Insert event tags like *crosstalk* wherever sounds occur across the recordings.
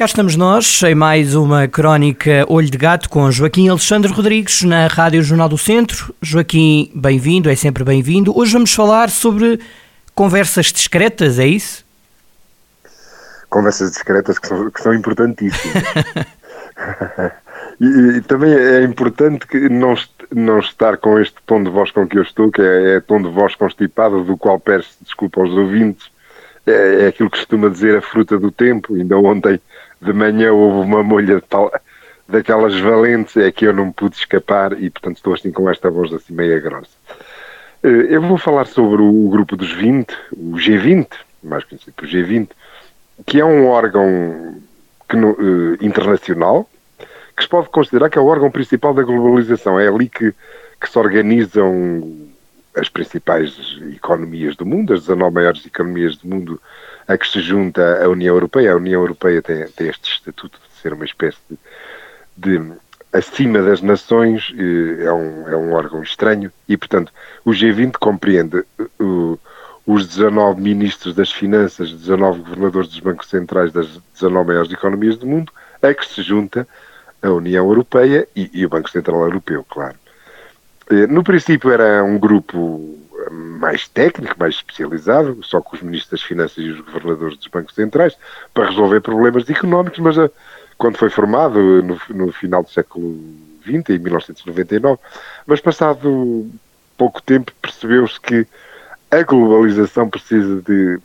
Cá estamos nós, em mais uma crónica Olho de Gato com Joaquim Alexandre Rodrigues na Rádio Jornal do Centro. Joaquim, bem-vindo, é sempre bem-vindo. Hoje vamos falar sobre conversas discretas, é isso? Conversas discretas que são, que são importantíssimas. *laughs* e, e, também é importante que não, não estar com este tom de voz com que eu estou, que é, é tom de voz constipado, do qual peço desculpa aos ouvintes. É, é aquilo que costuma dizer a fruta do tempo. Ainda ontem de manhã houve uma molha tal, daquelas valentes, é que eu não pude escapar e, portanto, estou assim com esta voz assim meia grossa. Eh, eu vou falar sobre o grupo dos 20, o G20, mais conhecido por G20, que é um órgão que, uh, internacional que se pode considerar que é o órgão principal da globalização. É ali que, que se organizam as principais economias do mundo, as 19 maiores economias do mundo a que se junta a União Europeia. A União Europeia tem, tem este estatuto de ser uma espécie de, de acima das nações, é um, é um órgão estranho e, portanto, o G20 compreende uh, os 19 ministros das finanças, 19 governadores dos bancos centrais das 19 maiores economias do mundo, a que se junta a União Europeia e, e o Banco Central Europeu, claro. Eh, no princípio era um grupo mais técnico, mais especializado, só com os ministros das Finanças e os governadores dos bancos centrais, para resolver problemas económicos, mas eh, quando foi formado, no, no, final do século XX, em 1999, mas passado pouco tempo percebeu-se que a globalização precisa de.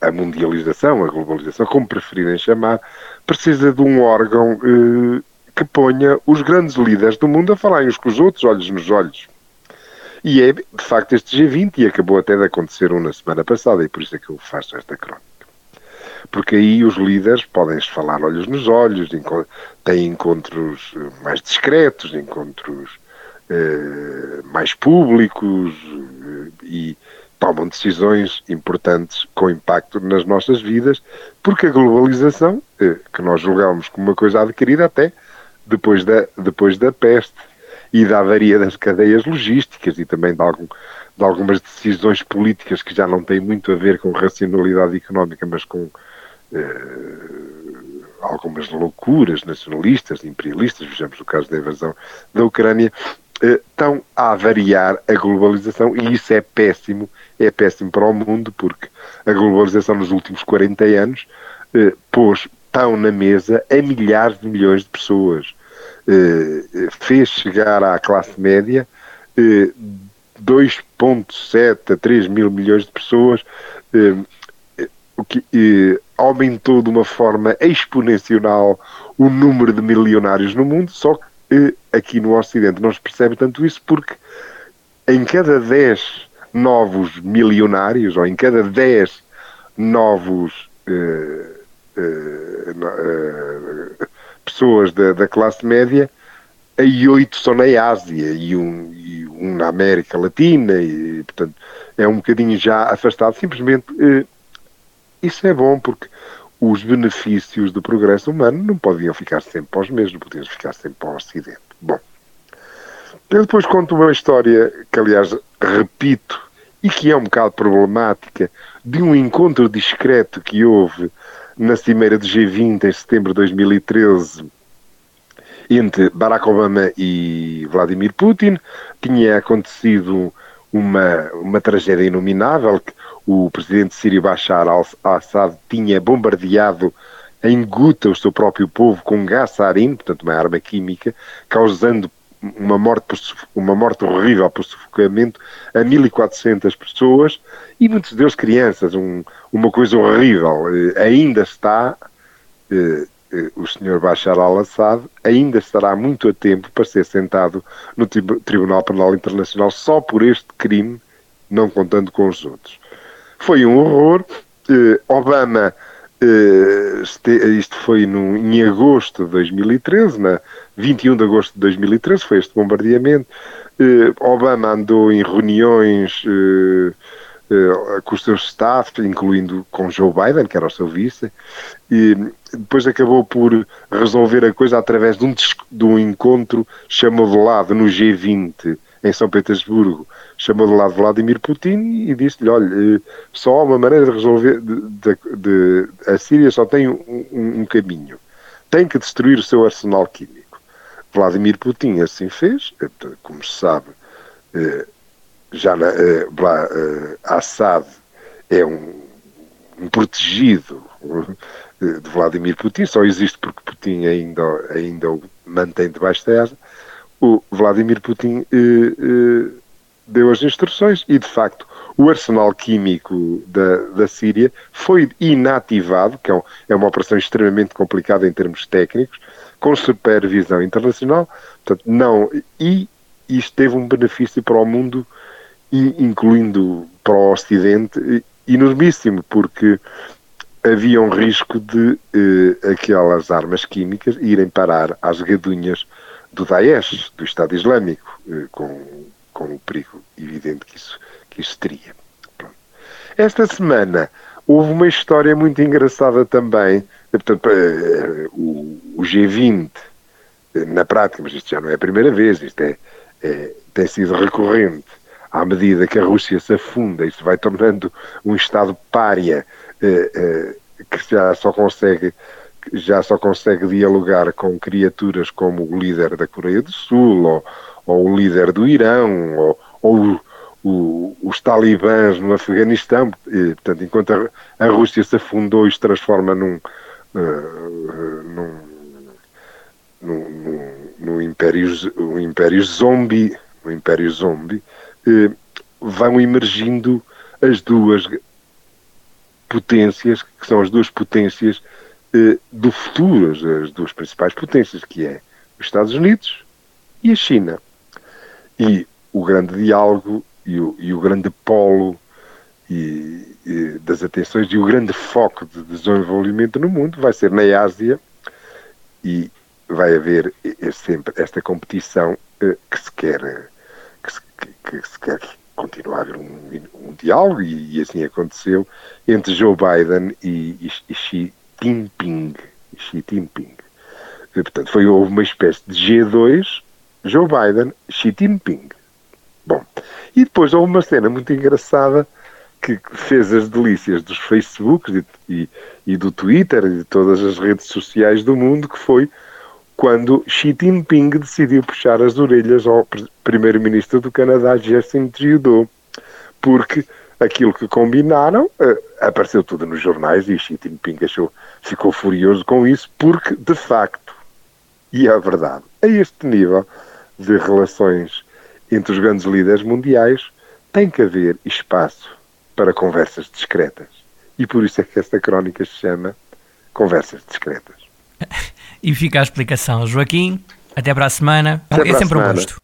A mundialização, a globalização, como preferirem chamar, precisa de um órgão que ponha os grandes líderes do mundo a falar uns com os outros, olhos nos olhos. E é, de facto, este G20, e acabou até de acontecer um na semana passada, e por isso é que eu faço esta crónica. Porque aí os líderes podem-se falar olhos nos olhos, têm encontros eh, mais discretos, encontros eh, mais públicos eh, e tomam decisões importantes com impacto nas nossas vidas, porque a globalização, eh, que nós julgamos como uma coisa adquirida até depois da, depois da peste, e da avaria das cadeias logísticas e também de, algum, de algumas decisões políticas que já não têm muito a ver com racionalidade económica, mas com eh, algumas loucuras nacionalistas, imperialistas, vejamos o caso da invasão da Ucrânia, eh, estão a variar a globalização e isso é péssimo, é péssimo para o mundo porque a globalização nos últimos 40 anos eh, pôs pão na mesa a milhares de milhões de pessoas. Eh, fez chegar à classe média 2,7 eh, a 3 mil milhões de pessoas, eh, o que aumentou de uma forma exponencial o número de milionários no mundo, só que aqui no Ocidente não se percebe tanto isso porque em cada 10 novos milionários, ou em cada 10 novos uh, uh, uh, pessoas da, da classe média, aí oito são na Ásia e um, e um, na América Latina, e portanto é um bocadinho já afastado. Simplesmente eh, isso é bom porque os benefícios do progresso humano não podiam ficar sempre para os mesmos, podiam ficar sempre para o Ocidente. Bom, eu depois conto uma história que, aliás, repito e que é um bocado problemática, de um encontro discreto que houve na cimeira do G20 em setembro de 2013 entre Barack Obama e Vladimir Putin. Tinha acontecido uma, uma tragédia inominável, que o presidente sírio Bashar al-Assad tinha bombardeado em Guta o seu próprio povo com gás sarin, portanto uma arma química, causando uma morte, por, uma morte horrível por sufocamento a 1.400 pessoas e muitos deles crianças, um, uma coisa horrível. Eh, ainda está, eh, eh, o senhor Bashar al-Assad ainda estará muito a tempo para ser sentado no Tribunal Penal Internacional só por este crime, não contando com os outros. Foi um horror. Obama isto foi no, em agosto de 2013, na 21 de agosto de 2013, foi este bombardeamento. Obama andou em reuniões uh, com os seus staff, incluindo com Joe Biden, que era o seu vice, e depois acabou por resolver a coisa através de um, de um encontro chamado lado no G20 em São Petersburgo, chamou de lado Vladimir Putin e disse-lhe, olha, eh, só há uma maneira de resolver, de, de, de a Síria só tem um, um, caminho, tem que destruir o seu arsenal químico. Vladimir Putin assim fez, eh, como se sabe, já uh, uh, Assad é um, um protegido de Vladimir Putin, só existe porque Putin ainda, ainda o mantém debaixo asa. O Vladimir Putin deu as instruções e, de facto, o arsenal químico da, da Síria foi inativado, que é, um, é uma operação extremamente complicada em termos técnicos, com supervisão internacional, portanto, não, e isto teve um benefício para o mundo incluindo para o Ocidente, enormíssimo, porque havia um risco de eh, aquelas armas químicas irem parar às gadunhas do Daesh, do Estado Islâmico, eh, com, com o perigo evidente que isso, que isso teria. Pronto. Esta semana houve uma história muito engraçada também, portanto, eh, o, o, G20, eh, na prática, mas isto já não é a primeira vez, isto é, é tem sido recorrente, à medida que a Rússia se afunda e se vai tornando um Estado pária eh, eh, que já só consegue já só consegue dialogar com criaturas como o líder da Coreia do Sul ou, ou o líder do Irão ou, ou o, os talibãs no Afeganistão. E, portanto, enquanto a, a, Rússia se afundou e se transforma num, uh, num, num, num, num império, um império zombie, um império zombie, eh, vão emergindo as duas potências, que são as duas potências do futuro, as, as duas principais potências, que é os Estados Unidos e a China. E o grande diálogo e o, e o grande polo e, e das atenções e o grande foco de desenvolvimento no mundo vai ser na Ásia e vai haver sempre esta competição eh, que se quer que, que se quer continuar a haver um, um diálogo, e, e, assim aconteceu, entre Joe Biden e, e, e Xi Jinping. Xi Jinping. E, portanto, foi, houve uma espécie de G2, Joe Biden, Xi Jinping. Bom, e depois houve uma cena muito engraçada que fez as delícias dos Facebooks e, e, do Twitter e de todas as redes sociais do mundo, que foi quando Xi Jinping decidiu puxar as orelhas ao primeiro-ministro do Canadá, Justin Trudeau, porque aquilo que combinaram uh, apareceu tudo nos jornais e Xi Jinping achou, ficou furioso com isso, porque de facto, e é verdade, a este nível de relações entre os grandes líderes mundiais tem que haver espaço para conversas discretas. E por isso é que esta crónica se chama Conversas Discretas. *laughs* E fica a explicação. Joaquim, até para a semana. Até é sempre semana. um gosto.